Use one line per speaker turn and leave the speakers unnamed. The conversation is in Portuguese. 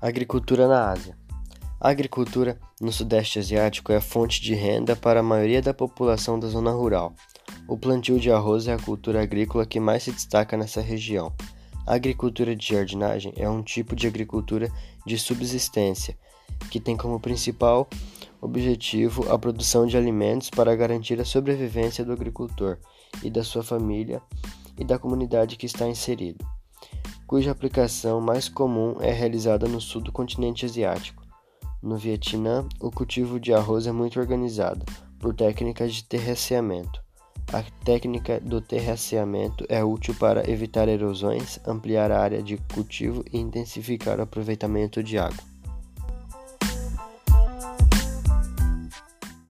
Agricultura na Ásia. A agricultura no Sudeste Asiático é a fonte de renda para a maioria da população da zona rural. O plantio de arroz é a cultura agrícola que mais se destaca nessa região. A agricultura de jardinagem é um tipo de agricultura de subsistência que tem como principal objetivo a produção de alimentos para garantir a sobrevivência do agricultor e da sua família e da comunidade que está inserido cuja aplicação mais comum é realizada no sul do continente asiático. No Vietnã, o cultivo de arroz é muito organizado por técnicas de terraceamento. A técnica do terraceamento é útil para evitar erosões, ampliar a área de cultivo e intensificar o aproveitamento de água.